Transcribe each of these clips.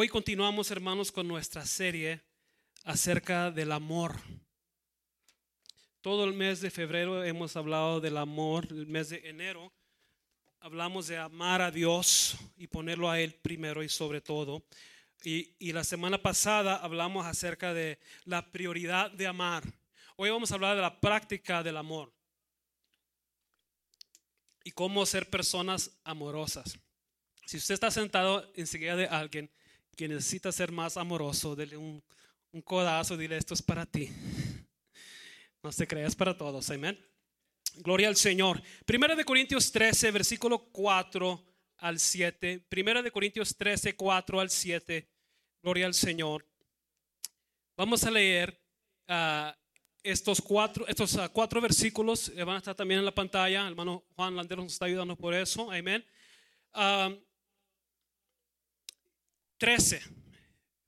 Hoy continuamos, hermanos, con nuestra serie acerca del amor. Todo el mes de febrero hemos hablado del amor, el mes de enero hablamos de amar a Dios y ponerlo a Él primero y sobre todo. Y, la semana pasada hablamos acerca de la prioridad de amar. Hoy vamos a hablar de la práctica del amor y cómo ser personas amorosas. Si usted está sentado enseguida de alguien que necesita ser más amoroso, dele un, un codazo, dile esto es para ti. No se creas para todos, amén. Gloria al Señor. Primera de Corintios 13, versículo 4 al 7. Primera de Corintios 13, 4 al 7. Gloria al Señor. Vamos a leer uh, estos cuatro, estos uh, cuatro versículos. van a estar también en la pantalla. El hermano Juan Landero nos está ayudando por eso. Amén. Uh, 13.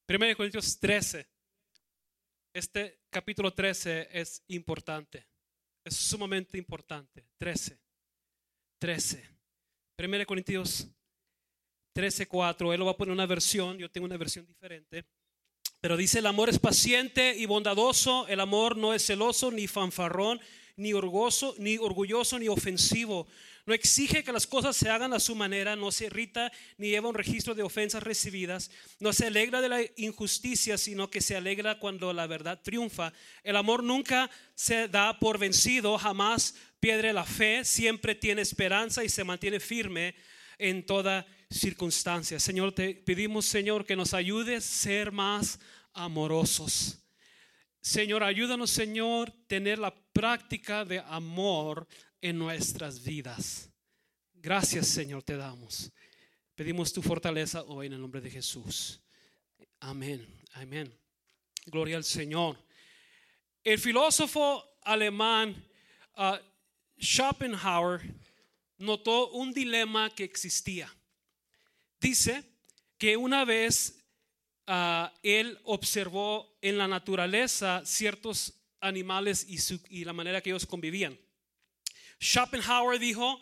Primera de Corintios 13. Este capítulo 13 es importante. Es sumamente importante. 13. 13. Primera de Corintios 13, 4. Él lo va a poner una versión. Yo tengo una versión diferente. Pero dice, el amor es paciente y bondadoso. El amor no es celoso, ni fanfarrón, ni orgulloso, ni orgulloso, ni ofensivo. No exige que las cosas se hagan a su manera, no se irrita ni lleva un registro de ofensas recibidas, no se alegra de la injusticia, sino que se alegra cuando la verdad triunfa. El amor nunca se da por vencido, jamás pierde la fe, siempre tiene esperanza y se mantiene firme en toda circunstancia. Señor, te pedimos, Señor, que nos ayudes a ser más amorosos. Señor, ayúdanos, Señor, tener la práctica de amor en nuestras vidas. Gracias, Señor, te damos. Pedimos tu fortaleza hoy en el nombre de Jesús. Amén, amén. Gloria al Señor. El filósofo alemán uh, Schopenhauer notó un dilema que existía. Dice que una vez uh, él observó en la naturaleza ciertos animales y, su, y la manera que ellos convivían. Schopenhauer dijo,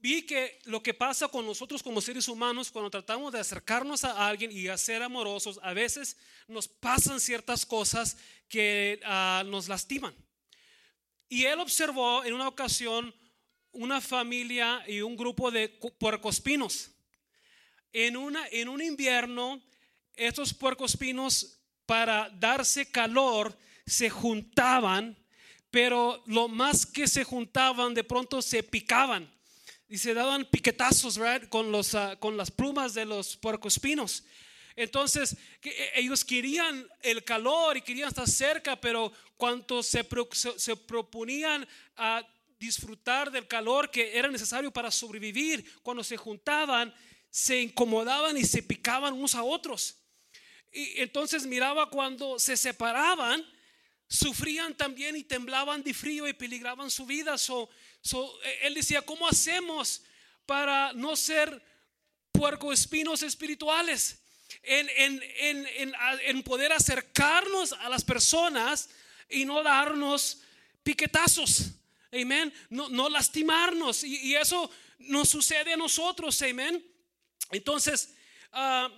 vi que lo que pasa con nosotros como seres humanos cuando tratamos de acercarnos a alguien y a ser amorosos, a veces nos pasan ciertas cosas que uh, nos lastiman. Y él observó en una ocasión una familia y un grupo de puercospinos. En, una, en un invierno, estos puercospinos, para darse calor, se juntaban pero lo más que se juntaban, de pronto se picaban y se daban piquetazos, Con, los, uh, con las plumas de los puercoespinos. Entonces, e, ellos querían el calor y querían estar cerca, pero cuando se, se, se proponían a disfrutar del calor que era necesario para sobrevivir, cuando se juntaban, se incomodaban y se picaban unos a otros. Y entonces miraba cuando se separaban, sufrían también y temblaban de frío y peligraban su vida. So, eh, él decía, ¿cómo hacemos para no ser puercoespinos espirituales? En, en, en, en, poder acercarnos a las personas y no darnos piquetazos. Amén. No, no lastimarnos. Y, eso nos sucede a nosotros. Amén. Entonces, uh,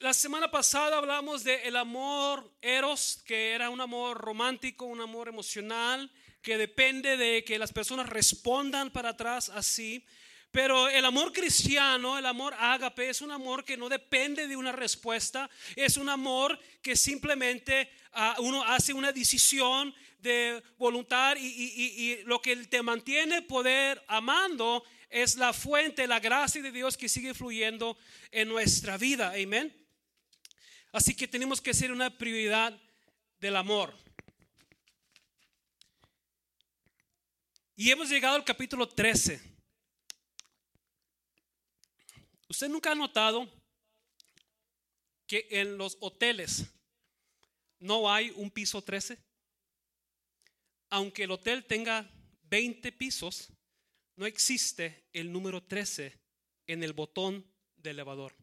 la semana pasada hablamos de el amor eros, que era un amor romántico, un amor emocional, que depende de que las personas respondan para atrás así. Pero el amor cristiano, el amor ágape, es un amor que no depende de una respuesta, es un amor que simplemente uh, uno hace una decisión de voluntad y, y, y, lo que te mantiene poder amando es la fuente, la gracia de Dios que sigue fluyendo en nuestra vida. Amén. Así que tenemos que ser una prioridad del amor. Y hemos llegado al capítulo 13. ¿Usted nunca ha notado que en los hoteles no hay un piso 13? Aunque el hotel tenga 20 pisos, no existe el número 13 en el botón del elevador.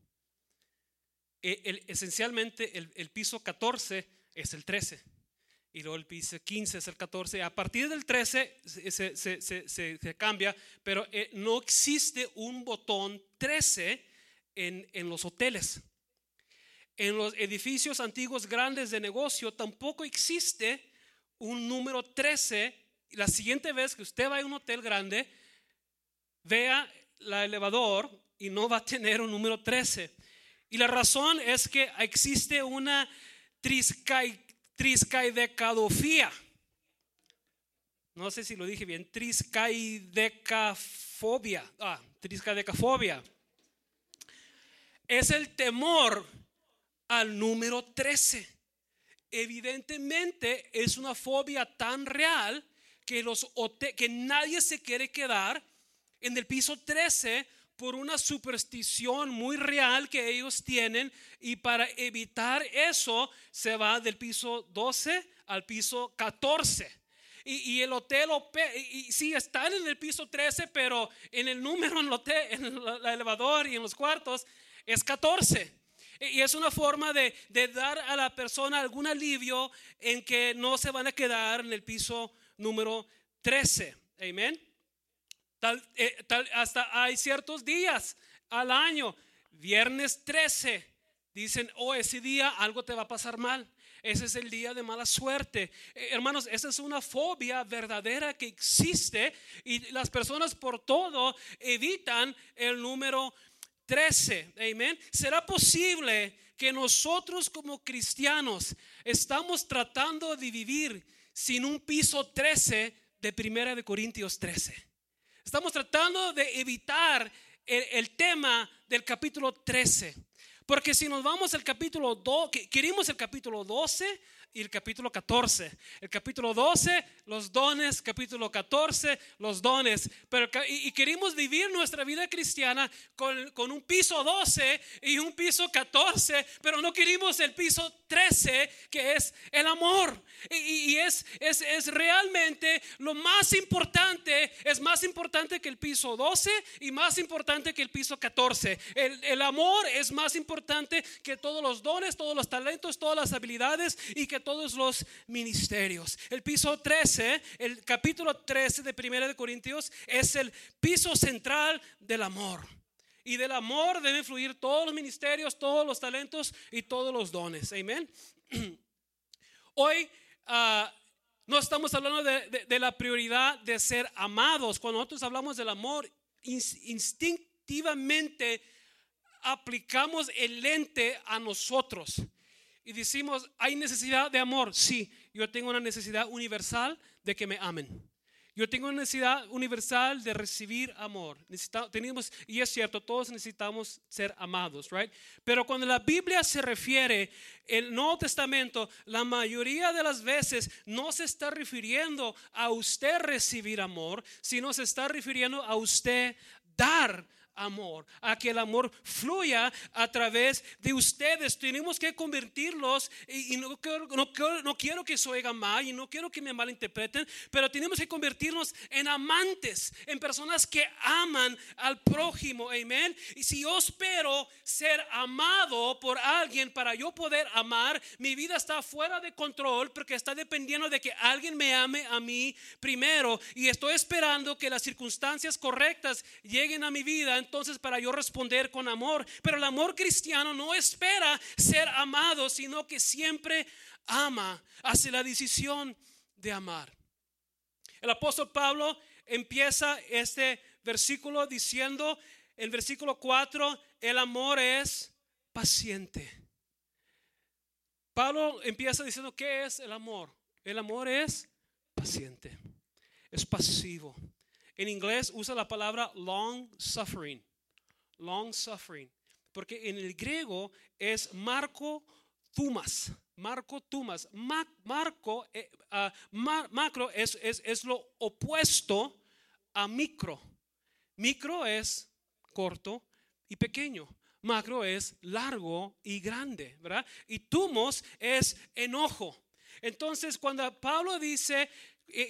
E, esencialmente el, piso 14 es el 13 y luego el piso 15 es el 14. A partir del 13 se, cambia, pero eh, no existe un botón 13 en, en los hoteles. En los edificios antiguos grandes de negocio tampoco existe un número 13. La siguiente vez que usted va a un hotel grande, vea la elevador y no va a tener un número 13. Y la razón es que existe una triscaidecadofía. No sé si lo dije bien, triscaidecafobia. Ah, triscaidecafobia. Es el temor al número 13. Evidentemente es una fobia tan real que, los que nadie se quiere quedar en el piso 13 por una superstición muy real que ellos tienen y para evitar eso se va del piso 12 al piso 14. Y, el hotel, y, sí, están en el piso 13, pero en el número en el, hotel, en el elevador y en los cuartos es 14. Y es una forma de, de, dar a la persona algún alivio en que no se van a quedar en el piso número 13. Amén. Eh, tal, hasta hay ciertos días al año, viernes 13, dicen, oh, ese día algo te va a pasar mal. Ese es el día de mala suerte. Eh, hermanos, esa es una fobia verdadera que existe y las personas por todo evitan el número 13. Amén. ¿Será posible que nosotros como cristianos estamos tratando de vivir sin un piso 13 de Primera de Corintios 13? Estamos tratando de evitar el, tema del capítulo 13. Porque si nos vamos al capítulo 2, queremos el capítulo 12, y el capítulo 14. El capítulo 12, los dones, capítulo 14, los dones. Pero, y, queremos vivir nuestra vida cristiana con, con, un piso 12 y un piso 14, pero no queremos el piso 13, que es el amor. Y, es, es, es, realmente lo más importante, es más importante que el piso 12 y más importante que el piso 14. El, el amor es más importante que todos los dones, todos los talentos, todas las habilidades y que todos los ministerios. El piso 13, el capítulo 13 de 1 de Corintios es el piso central del amor. Y del amor deben fluir todos los ministerios, todos los talentos y todos los dones. Amén. Hoy ah, no estamos hablando de, la prioridad de ser amados. Cuando nosotros hablamos del amor, instintivamente aplicamos el lente a nosotros y decimos, ¿hay necesidad de amor? Sí, yo tengo una necesidad universal de que me amen. Yo tengo una necesidad universal de recibir amor. tenemos, y es cierto, todos necesitamos ser amados, right? Pero cuando la Biblia se refiere, el Nuevo Testamento, la mayoría de las veces no se está refiriendo a usted recibir amor, sino se está refiriendo a usted dar amor, a que el amor fluya a través de ustedes. Tenemos que convertirlos, y, no, quiero, no, quiero que se oiga mal y no quiero que me malinterpreten, pero tenemos que convertirnos en amantes, en personas que aman al prójimo, amén. Y si yo espero ser amado por alguien para yo poder amar, mi vida está fuera de control porque está dependiendo de que alguien me ame a mí primero y estoy esperando que las circunstancias correctas lleguen a mi vida entonces para yo responder con amor. Pero el amor cristiano no espera ser amado, sino que siempre ama, hace la decisión de amar. El apóstol Pablo empieza este versículo diciendo, en versículo 4, el amor es paciente. Pablo empieza diciendo, ¿qué es el amor? El amor es paciente, es pasivo. En inglés usa la palabra long suffering. Long suffering. Porque en el griego es Marco Tumas. Marco Tumas. marco, eh, ah, macro es, es, es lo opuesto a micro. Micro es corto y pequeño. Macro es largo y grande, ¿verdad? Y tumos es enojo. Entonces, cuando Pablo dice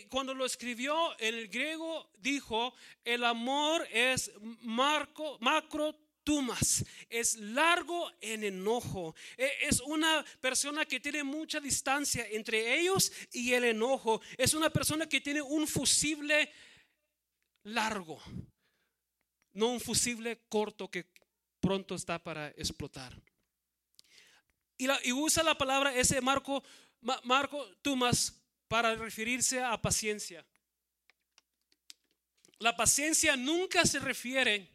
cuando lo escribió en el griego, dijo, el amor es marco, macro tumas, es largo en enojo. E, es una persona que tiene mucha distancia entre ellos y el enojo. Es una persona que tiene un fusible largo, no un fusible corto que pronto está para explotar. Y, usa la palabra ese Marco, Ma- Marco Tumas para referirse a paciencia. La paciencia nunca se refiere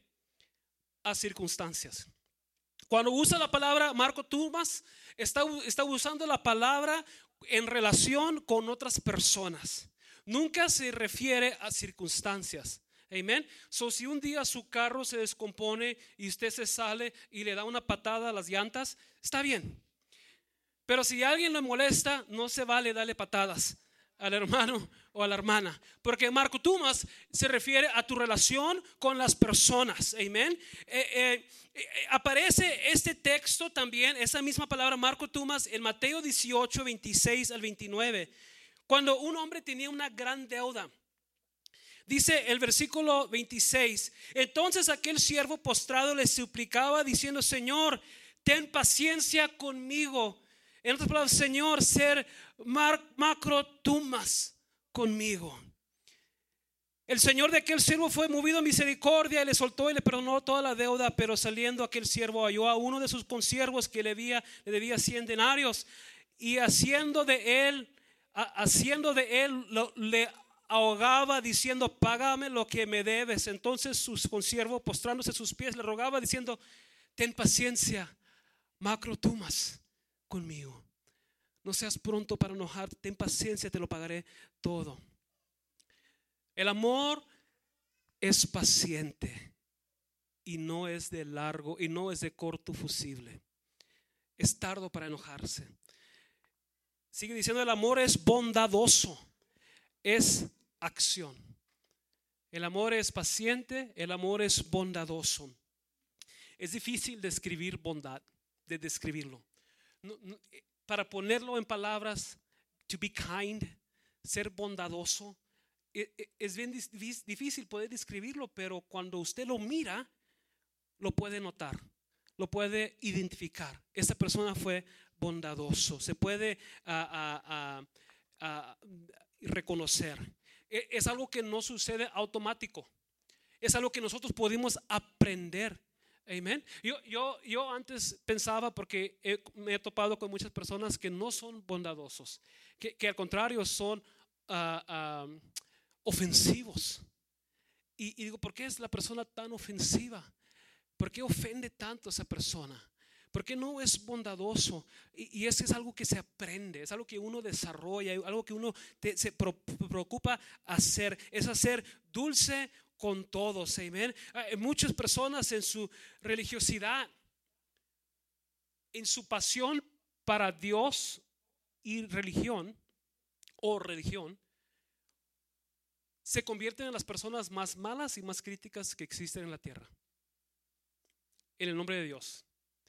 a circunstancias. Cuando usa la palabra Marco Tumas, está, está usando la palabra en relación con otras personas. Nunca se refiere a circunstancias. Amén. So, si un día su carro se descompone y usted se sale y le da una patada a las llantas, está bien. Pero si alguien le molesta, no se vale darle patadas al hermano o a la hermana. Porque Marco Tumas se refiere a tu relación con las personas. Amén. Eh, eh, eh, aparece este texto también, esa misma palabra Marco Tumas, en Mateo 18, 26 al 29. Cuando un hombre tenía una gran deuda. Dice el versículo 26, entonces aquel siervo postrado le suplicaba diciendo, Señor, ten paciencia conmigo. En otras palabras, Señor, ser mar- macro tumas conmigo. El Señor de aquel siervo fue movido a misericordia y le soltó y le perdonó toda la deuda, pero saliendo aquel siervo halló a uno de sus consiervos que le debía, le debía 100 denarios y haciendo de él, ha- haciendo de él, le ahogaba diciendo, págame lo que me debes. Entonces sus consiervos, postrándose a sus pies, le rogaba diciendo, ten paciencia, macro tumas conmigo. No seas pronto para enojar, ten paciencia, te lo pagaré todo. El amor es paciente y no es de largo y no es de corto fusible. Es tardo para enojarse. Sigue diciendo, el amor es bondadoso, es acción. El amor es paciente, el amor es bondadoso. Es difícil describir bondad, de describirlo. No- no, eh, para ponerlo en palabras, to be kind, ser bondadoso, e- e- es bien difícil poder describirlo, pero cuando usted lo mira, lo puede notar, lo puede identificar. Esa persona fue bondadoso, se puede ah, ah, ah, reconocer. E- Es algo que no sucede automático, es algo que nosotros podemos aprender. Amén. Yo, yo, yo antes pensaba, porque he- me he topado con muchas personas que no son bondadosos, que, que al contrario son ah, ah, ofensivos. Y, y digo, ¿por qué es la persona tan ofensiva? ¿Por qué ofende tanto a esa persona? ¿Por qué no es bondadoso? Y, y eso es algo que se aprende, es algo que uno desarrolla, algo que uno se pro- preocupa hacer, es hacer dulce con todos. Amén. Hay Muchas personas en su religiosidad, en su pasión para Dios y religión o religión, se convierten en las personas más malas y más críticas que existen en la tierra. En el nombre de Dios.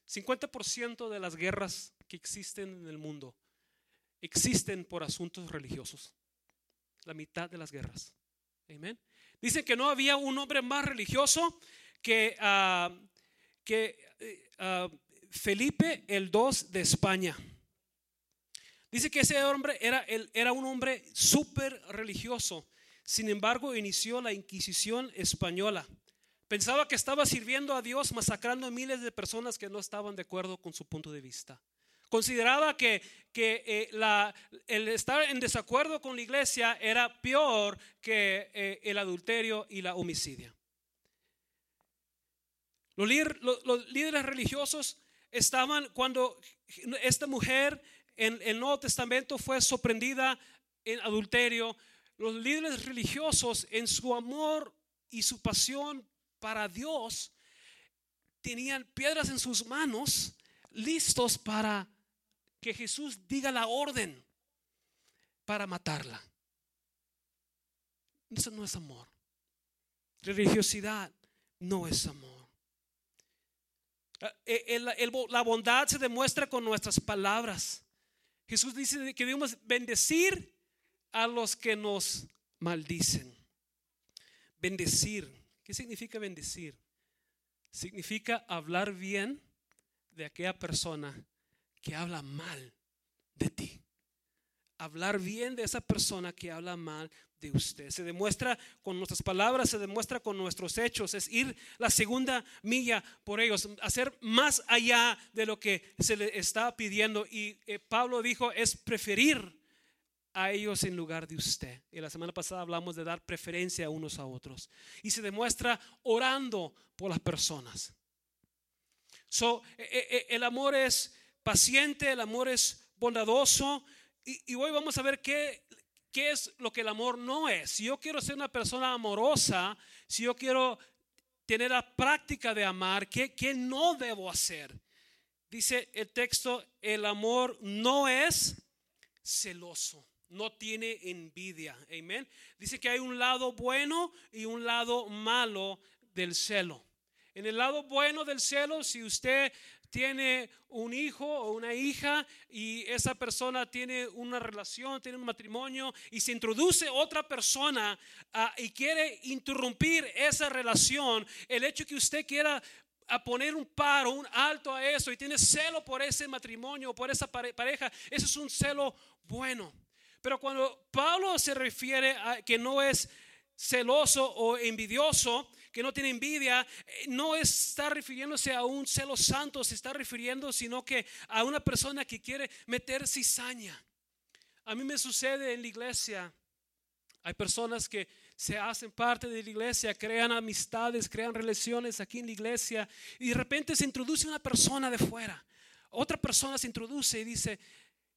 50% de las guerras que existen en el mundo existen por asuntos religiosos. La mitad de las guerras. Amén. Dice que no había un hombre más religioso que, ah, que eh, ah, Felipe el II de España. Dice que ese hombre era, era un hombre súper religioso. Sin embargo, inició la Inquisición española. Pensaba que estaba sirviendo a Dios masacrando a miles de personas que no estaban de acuerdo con su punto de vista. Consideraba que, que eh, el estar en desacuerdo con la iglesia era peor que eh, el adulterio y la homicidia. Los, los líderes religiosos estaban cuando esta mujer en el Nuevo Testamento fue sorprendida en adulterio. Los líderes religiosos en su amor y su pasión para Dios tenían piedras en sus manos listos para que Jesús diga la orden para matarla. Eso no es amor. Religiosidad no es amor. Eh, el- el- la bondad se demuestra con nuestras palabras. Jesús dice que debemos bendecir a los que nos maldicen. Bendecir. ¿Qué significa bendecir? Significa hablar bien de aquella persona que habla mal de ti. Hablar bien de esa persona que habla mal de usted. Se demuestra con nuestras palabras, se demuestra con nuestros hechos. Es ir la segunda milla por ellos, hacer más allá de lo que se le está pidiendo. Y eh, Pablo dijo, es preferir a ellos en lugar de usted. Y la semana pasada hablamos de dar preferencia a unos a otros. Y se demuestra orando por las personas. So, eh, eh, el amor es paciente, el amor es bondadoso. Y, hoy vamos a ver qué, qué es lo que el amor no es. Si yo quiero ser una persona amorosa, si yo quiero tener la práctica de amar, ¿qué, qué no debo hacer? Dice el texto, el amor no es celoso, no tiene envidia. Amén. Dice que hay un lado bueno y un lado malo del celo. En el lado bueno del celo, si usted tiene un hijo o una hija y esa persona tiene una relación, tiene un matrimonio y se introduce otra persona ah, y quiere interrumpir esa relación, el hecho que usted quiera a poner un paro, un alto a eso y tiene celo por ese matrimonio, por esa pareja, eso es un celo bueno. Pero cuando Pablo se refiere a que no es celoso o envidioso, que no tiene envidia, eh, no está refiriéndose a un celo santo, se está refiriendo sino que a una persona que quiere meter cizaña. A mí me sucede en la iglesia, hay personas que se hacen parte de la iglesia, crean amistades, crean relaciones aquí en la iglesia y de repente se introduce una persona de fuera. Otra persona se introduce y dice,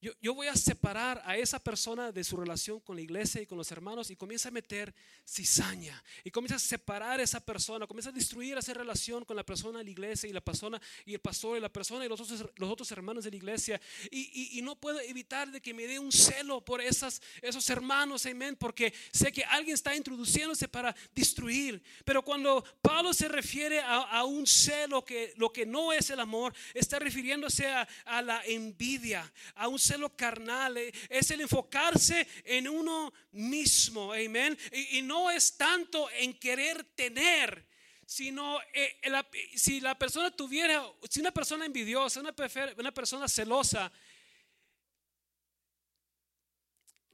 yo, voy a separar a esa persona de su relación con la iglesia y con los hermanos y comienza a meter cizaña y comienza a separar a esa persona, comienza a destruir esa relación con la persona la iglesia y la persona y el pastor y la persona y los otros, los otros hermanos de la iglesia. Y, no puedo evitar de que me dé un celo por esas, esos hermanos, amén, porque sé que alguien está introduciéndose para destruir. Pero cuando Pablo se refiere a, un celo que lo que no es el amor, está refiriéndose a, a la envidia, a un celo carnal, eh, es el enfocarse en uno mismo, amén. Y, no es tanto en querer tener, sino eh, si la persona tuviera, si una persona envidiosa, una persona celosa,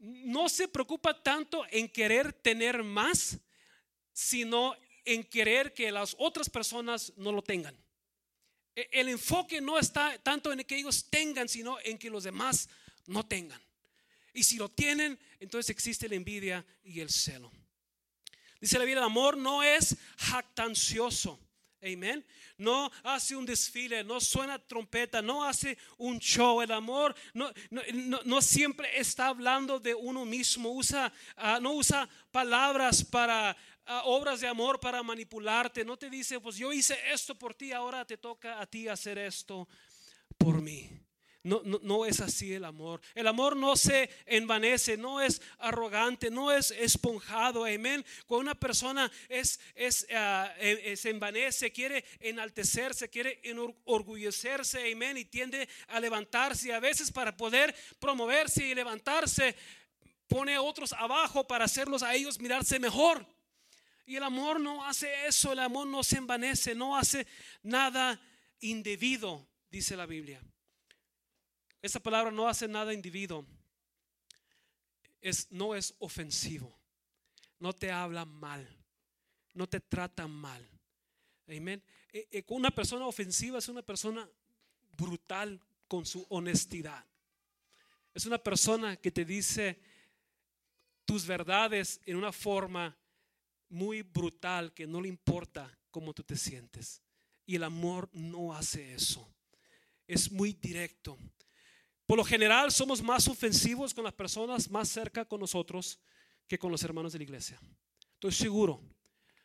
no se preocupa tanto en querer tener más, sino en querer que las otras personas no lo tengan. E, el enfoque no está tanto en que ellos tengan, sino en que los demás no tengan. Y si lo tienen, entonces existe la envidia y el celo. Dice la Biblia, el amor no es jactancioso. Amén. No hace un desfile, no suena trompeta, no hace un show. El amor no, siempre está hablando de uno mismo. Usa, ah, no usa palabras para obras de amor para manipularte. No te dice, pues yo hice esto por ti, ahora te toca a ti hacer esto por mí. No, no, es así el amor. El amor no se envanece, no es arrogante, no es esponjado. Amén. Cuando una persona es, es, e, se envanece, quiere enaltecerse, quiere enorgullecerse. Amén. Y tiende a levantarse. A veces para poder promoverse y levantarse, pone a otros abajo para hacerlos a ellos mirarse mejor. Y el amor no hace eso, el amor no se envanece, no hace nada indebido, dice la Biblia. Esa palabra no hace nada indebido. Es, no es ofensivo. No te habla mal. No te trata mal. Amén. Eh, eh, una persona ofensiva es una persona brutal con su honestidad. Es una persona que te dice tus verdades en una forma muy brutal que no le importa cómo tú te sientes. Y el amor no hace eso. Es muy directo. Por lo general somos más ofensivos con las personas más cerca con nosotros que con los hermanos de la iglesia. Estoy seguro,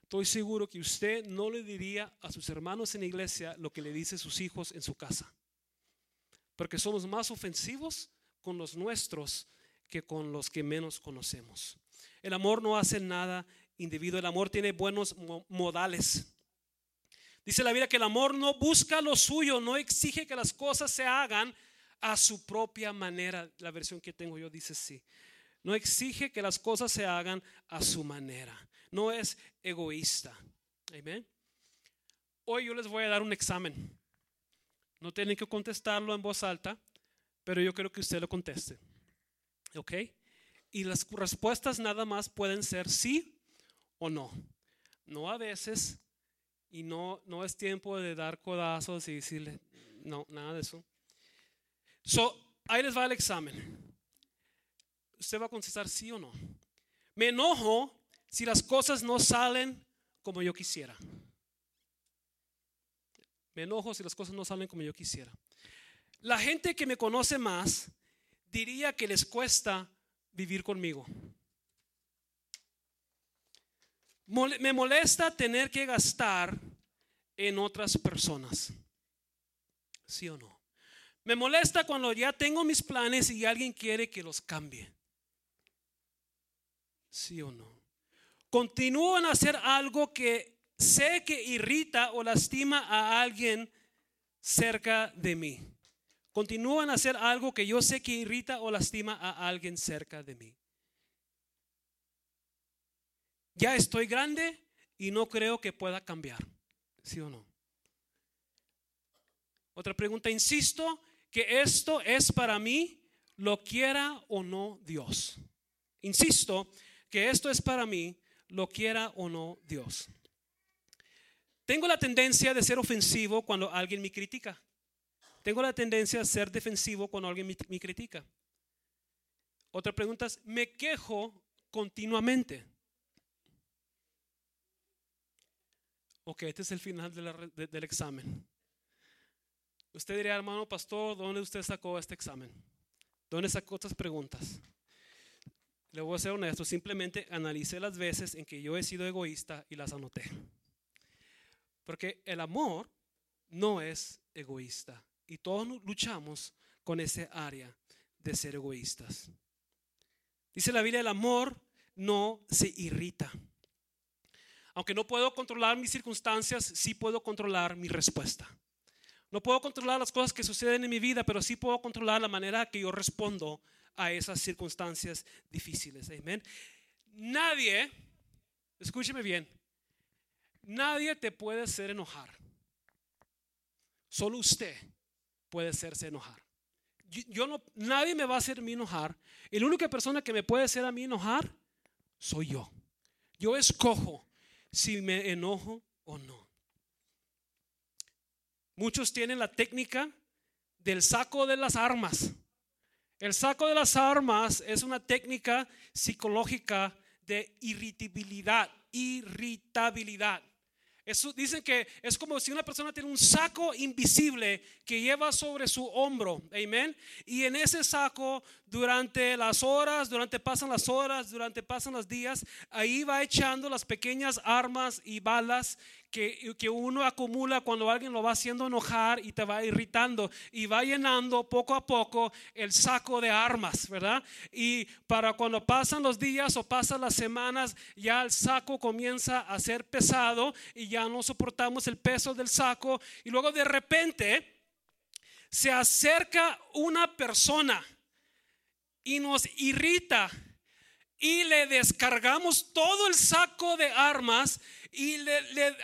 estoy seguro que usted no le diría a sus hermanos en la iglesia lo que le dice sus hijos en su casa. Porque somos más ofensivos con los nuestros que con los que menos conocemos. El amor no hace nada individuo. El amor tiene buenos modales. Dice la Biblia que el amor no busca lo suyo, no exige que las cosas se hagan a su propia manera. La versión que tengo yo dice sí. No exige que las cosas se hagan a su manera. No es egoísta. Amén. Hoy yo les voy a dar un examen. No tienen que contestarlo en voz alta, pero yo quiero que usted lo conteste. ¿Ok? y las respuestas nada más pueden ser sí o no. No a veces y no, no es tiempo de dar codazos y decirle, no, nada de eso. So, ahí les va el examen. Usted va a contestar sí o no. Me enojo si las cosas no salen como yo quisiera. Me enojo si las cosas no salen como yo quisiera. La gente que me conoce más diría que les cuesta vivir conmigo. Me molesta tener que gastar en otras personas. ¿Sí o no? Me molesta cuando ya tengo mis planes y alguien quiere que los cambie. ¿Sí o no? Continúo en hacer algo que sé que irrita o lastima a alguien cerca de mí. Continúan a hacer algo que yo sé que irrita o lastima a alguien cerca de mí. Ya estoy grande y no creo que pueda cambiar. ¿Sí o no? Otra pregunta, insisto que esto es para mí, lo quiera o no Dios. Insisto que esto es para mí, lo quiera o no Dios. Tengo la tendencia de ser ofensivo cuando alguien me critica. Tengo la tendencia a ser defensivo cuando alguien me, critica. Otra pregunta es, me quejo continuamente. Ok, este es el final del examen. Usted diría, hermano pastor, ¿dónde usted sacó este examen? ¿Dónde sacó estas preguntas? Le voy a ser honesto, simplemente analicé las veces en que yo he sido egoísta y las anoté. Porque el amor no es egoísta y todos luchamos con ese área de ser egoístas. Dice la Biblia, el amor no se irrita. Aunque no puedo controlar mis circunstancias, sí puedo controlar mi respuesta. No puedo controlar las cosas que suceden en mi vida, pero sí puedo controlar la manera que yo respondo a esas circunstancias difíciles. Amén. Nadie, escúcheme bien, nadie te puede hacer enojar. Solo usted puede hacerse enojar. Yo, no, nadie me va a hacer a enojar. Y la única persona que me puede hacer a mí enojar soy yo. Yo escojo si me enojo o no. Muchos tienen la técnica del saco de las armas. El saco de las armas es una técnica psicológica de irritabilidad, irritabilidad. Dicen que es como si una persona tiene un saco invisible que lleva sobre su hombro, amén. Y en ese saco, durante las horas, durante pasan las horas, durante pasan los días, ahí va echando las pequeñas armas y balas que, uno acumula cuando alguien lo va haciendo enojar y te va irritando y va llenando poco a poco el saco de armas, ¿verdad? Y para cuando pasan los días o pasan las semanas, ya el saco comienza a ser pesado y ya no soportamos el peso del saco y luego de repente se acerca una persona y nos irrita y le descargamos todo el saco de armas y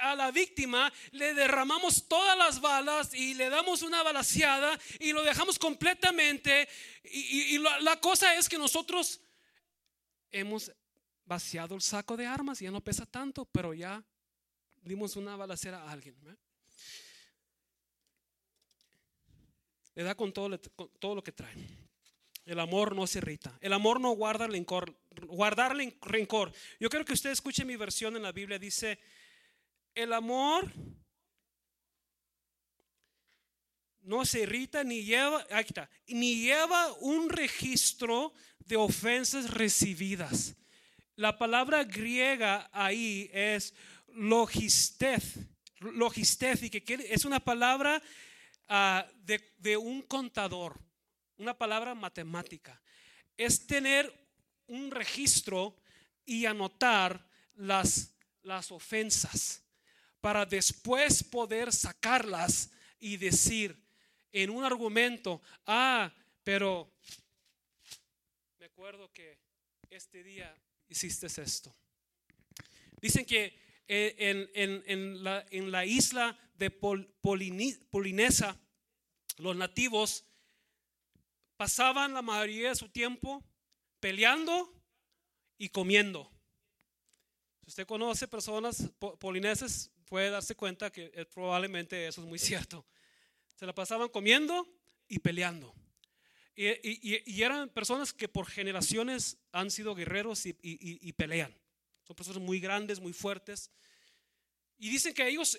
a la víctima le derramamos todas las balas y le damos una balaseada y lo dejamos completamente. Y, la, cosa es que nosotros hemos vaciado el saco de armas, ya no pesa tanto, pero ya dimos una balacera a alguien. Le da con todo, con todo lo que trae. El amor no se irrita. El amor no guarda rencor. Guardar rencor. Yo quiero que usted escuche mi versión en la Biblia. Dice, el amor no se irrita ni lleva, ni lleva un registro de ofensas recibidas. La palabra griega ahí es logistez, logistez y que es una palabra ah, de un contador una palabra matemática. Es tener un registro y anotar las, las ofensas para después poder sacarlas y decir en un argumento, ah, pero me acuerdo que este día hiciste esto. Dicen que eh, en, la, en la, isla de Polinesa, los nativos pasaban la mayoría de su tiempo peleando y comiendo. Si usted conoce personas polineses, puede darse cuenta que probablemente eso es muy cierto. Se la pasaban comiendo y peleando. Y, eran personas que por generaciones han sido guerreros y, pelean. Son personas muy grandes, muy fuertes. Y dicen que ellos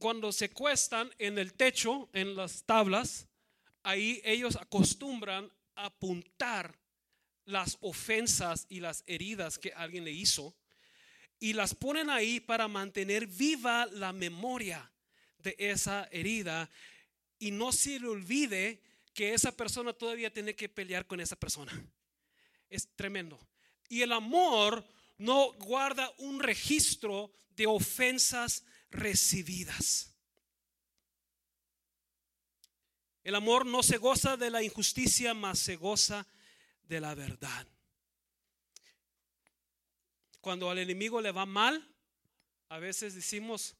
cuando se cuestan en el techo, en las tablas, ahí ellos acostumbran apuntar las ofensas y las heridas que alguien le hizo y las ponen ahí para mantener viva la memoria de esa herida y no se le olvide que esa persona todavía tiene que pelear con esa persona. Es tremendo. Y el amor no guarda un registro de ofensas recibidas. El amor no se goza de la injusticia, mas se goza de la verdad. Cuando al enemigo le va mal, a veces decimos,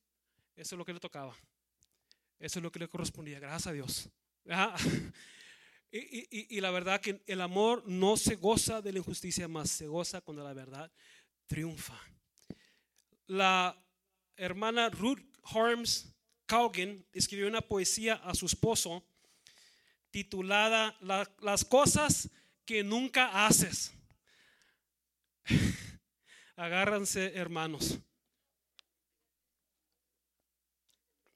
eso es lo que le tocaba. Eso es lo que le correspondía, gracias a Dios. Y, la verdad que el amor no se goza de la injusticia, más se goza cuando la verdad triunfa. La hermana Ruth Harms Caugen escribió una poesía a su esposo titulada Las cosas que nunca haces. Agárranse, hermanos.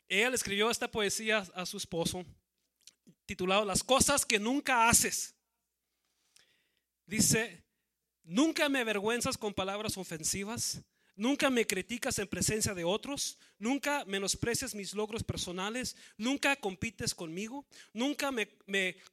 Ella escribió esta poesía a su esposo, titulado Las cosas que nunca haces. Dice, nunca me avergüenzas con palabras ofensivas, nunca me criticas en presencia de otros, Nunca menosprecias mis logros personales, nunca compites conmigo, nunca me,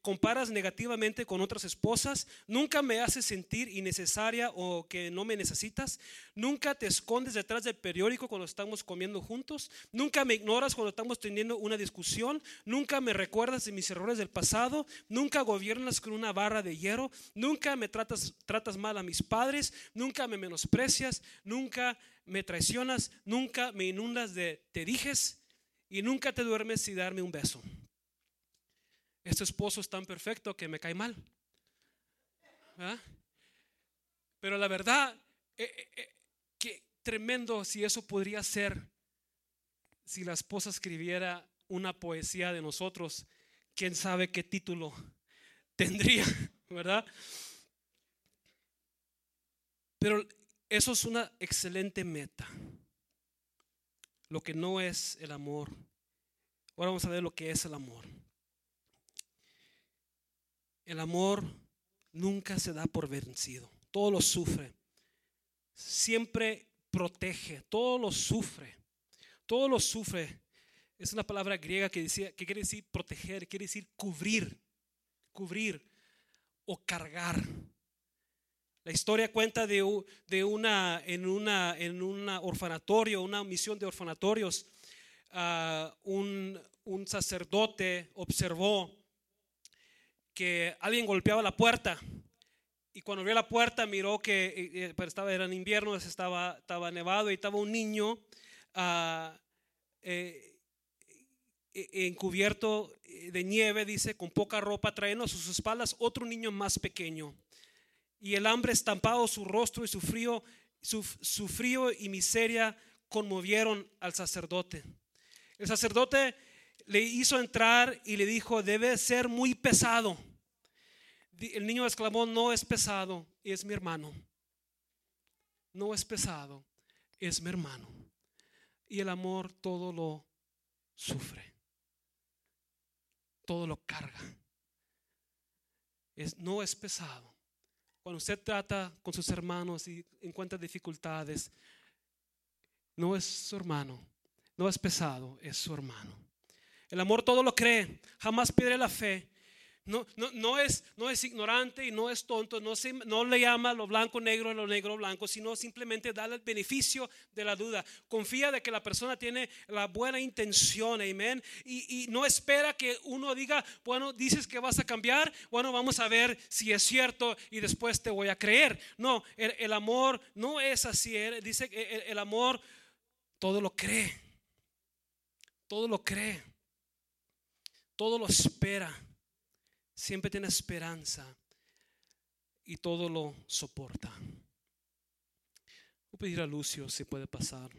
comparas negativamente con otras esposas, nunca me haces sentir innecesaria o que no me necesitas, nunca te escondes detrás del periódico cuando estamos comiendo juntos, nunca me ignoras cuando estamos teniendo una discusión, nunca me recuerdas de mis errores del pasado, nunca gobiernas con una barra de hierro, nunca me tratas, tratas mal a mis padres, nunca me menosprecias, nunca me traicionas, nunca me inundas de te dijes y nunca te duermes sin darme un beso. Este esposo es tan perfecto que me cae mal. Pero la verdad, eh, eh, eh, que tremendo si eso podría ser, si la esposa escribiera una poesía de nosotros, quién sabe qué título tendría, ¿verdad? Pero eso es una excelente meta. Lo que no es el amor. Ahora vamos a ver lo que es el amor. El amor nunca se da por vencido. Todo lo sufre. Siempre protege. Todo lo sufre. Todo lo sufre. Es una palabra griega que, decía, que quiere decir proteger, quiere decir cubrir, cubrir o cargar. La historia cuenta de, una, en, una, en un orfanatorio, una misión de orfanatorios, ah, un, sacerdote observó que alguien golpeaba la puerta y cuando abrió la puerta miró que eh, eh, estaba, era invierno, estaba, estaba nevado y estaba un niño uh, encubierto de nieve, dice, con poca ropa, trayendo a sus espaldas otro niño más pequeño y el hambre estampado su rostro y su frío, su, frío y miseria conmovieron al sacerdote. El sacerdote le hizo entrar y le dijo, debe ser muy pesado. El niño exclamó, no es pesado, es mi hermano. No es pesado, es mi hermano. Y el amor todo lo sufre, todo lo carga. No es pesado, cuando usted trata con sus hermanos y encuentra dificultades, no es su hermano, no es pesado, es su hermano. El amor todo lo cree, jamás pierde la fe, no, no, no, es, no es ignorante y no es tonto, no, se, no le llama lo blanco negro lo negro blanco, sino simplemente da el beneficio de la duda. Confía de que la persona tiene la buena intención, amén. Y, y no espera que uno diga, bueno, dices que vas a cambiar, bueno, vamos a ver si es cierto y después te voy a creer. No, el, amor no es así. dice que el, el amor todo lo cree, todo lo cree, todo lo espera siempre tiene esperanza. y todo lo soporta. Voy a pedir a Lucio si puede pasar.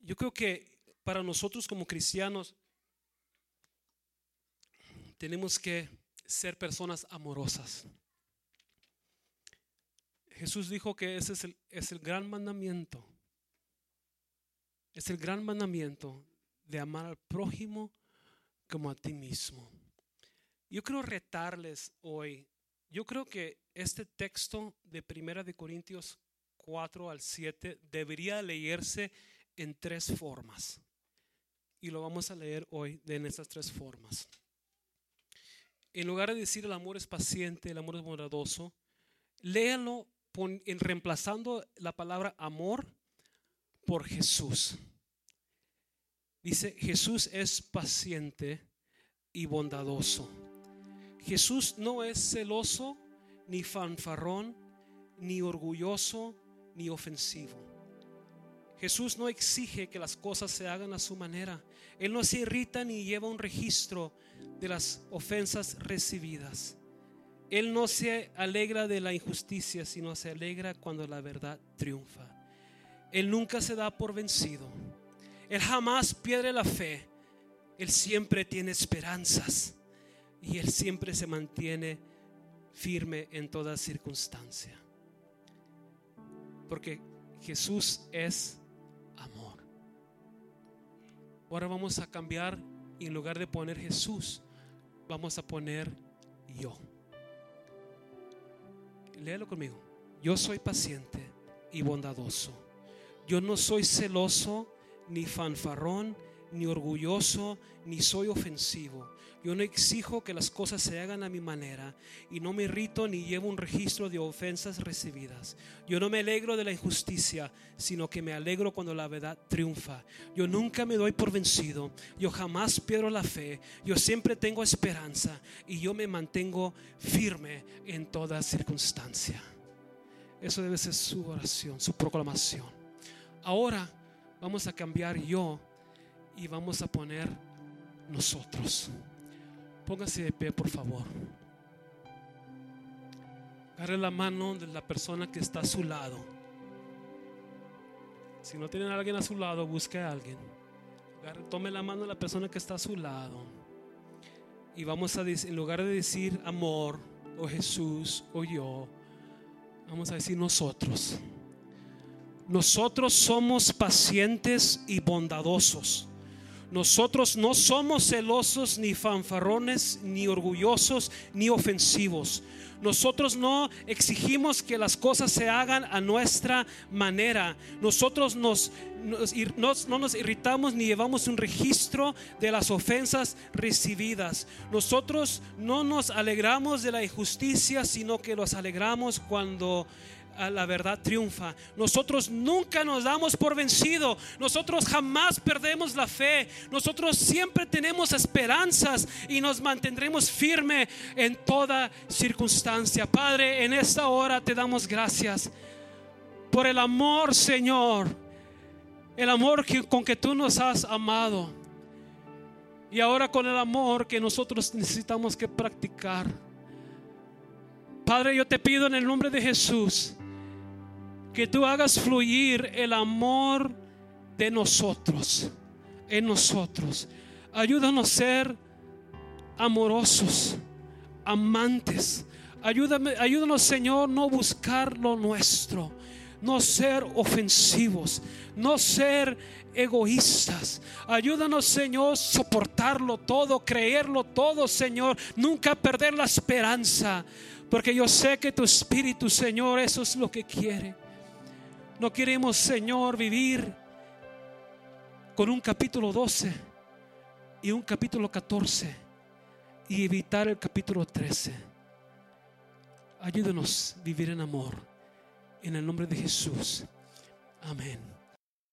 Yo creo que para nosotros como cristianos tenemos que ser personas amorosas. Jesús dijo que ese es el, es el gran mandamiento. Es el gran mandamiento de amar al prójimo como a ti mismo. Yo quiero retarles hoy. Yo creo que este texto de Primera de Corintios 4 al 7 debería leerse en tres formas. Y lo vamos a leer hoy en estas tres formas. En lugar de decir el amor es paciente, el amor es bondadoso, léalo en reemplazando la palabra amor por Jesús. Dice, Jesús es paciente y bondadoso. Jesús no es celoso, ni fanfarrón, ni orgulloso, ni ofensivo. Jesús no exige que las cosas se hagan a su manera. Él no se irrita ni lleva un registro de las ofensas recibidas. Él no se alegra de la injusticia, sino se alegra cuando la verdad triunfa. Él nunca se da por vencido. Él jamás pierde la fe. Él siempre tiene esperanzas. Y Él siempre se mantiene firme en toda circunstancia. Porque Jesús es amor. Ahora vamos a cambiar y en lugar de poner Jesús, vamos a poner yo. Léelo conmigo. Yo soy paciente y bondadoso. Yo no soy celoso ni fanfarrón, ni orgulloso, ni soy ofensivo. Yo no exijo que las cosas se hagan a mi manera y no me irrito ni llevo un registro de ofensas recibidas. Yo no me alegro de la injusticia, sino que me alegro cuando la verdad triunfa. Yo nunca me doy por vencido. Yo jamás pierdo la fe. Yo siempre tengo esperanza y yo me mantengo firme en toda circunstancia. Eso debe ser su oración, su proclamación. Ahora vamos a cambiar yo y vamos a poner nosotros. Póngase de pie, por favor. Agarre la mano de la persona que está a su lado. Si no tienen a alguien a su lado, busque a alguien. tome la mano de la persona que está a su lado. Y vamos a decir, en lugar de decir amor, o Jesús, o yo, vamos a decir nosotros. Nosotros somos pacientes y bondadosos. Nosotros no somos celosos, ni fanfarrones, ni orgullosos, ni ofensivos. Nosotros no exigimos que las cosas se hagan a nuestra manera. Nosotros nos, no nos irritamos ni llevamos un registro de las ofensas recibidas. Nosotros no nos alegramos de la injusticia, sino que nos alegramos cuando la verdad triunfa. Nosotros nunca nos damos por vencido. Nosotros jamás perdemos la fe. Nosotros siempre tenemos esperanzas y nos mantendremos firme en toda circunstancia. Padre, en esta hora te damos gracias por el amor, Señor. El amor con que tú nos has amado. Y ahora con el amor que nosotros necesitamos que practicar. Padre, yo te pido en el nombre de Jesús que tú hagas fluir el amor de nosotros, en nosotros. Ayúdanos a ser amorosos, amantes. Ayúdame, ayúdanos, Señor, no buscar lo nuestro, no ser ofensivos, no ser egoístas. Ayúdanos, Señor, soportarlo todo, creerlo todo, Señor, nunca perder la esperanza, porque yo sé que tu Espíritu, Señor, eso es lo que quiere. No queremos, Señor, vivir con un capítulo 12 y un capítulo 14 y evitar el capítulo 13. Ayúdenos a vivir en amor. En el nombre de Jesús. Amén.